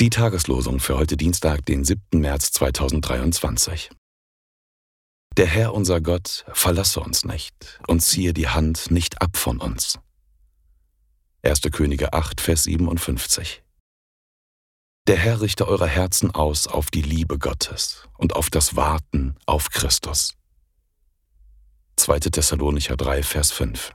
Die Tageslosung für heute Dienstag, den 7. März 2023. Der Herr unser Gott verlasse uns nicht und ziehe die Hand nicht ab von uns. 1. Könige 8, Vers 57. Der Herr richte eure Herzen aus auf die Liebe Gottes und auf das Warten auf Christus. 2. Thessalonicher 3, Vers 5.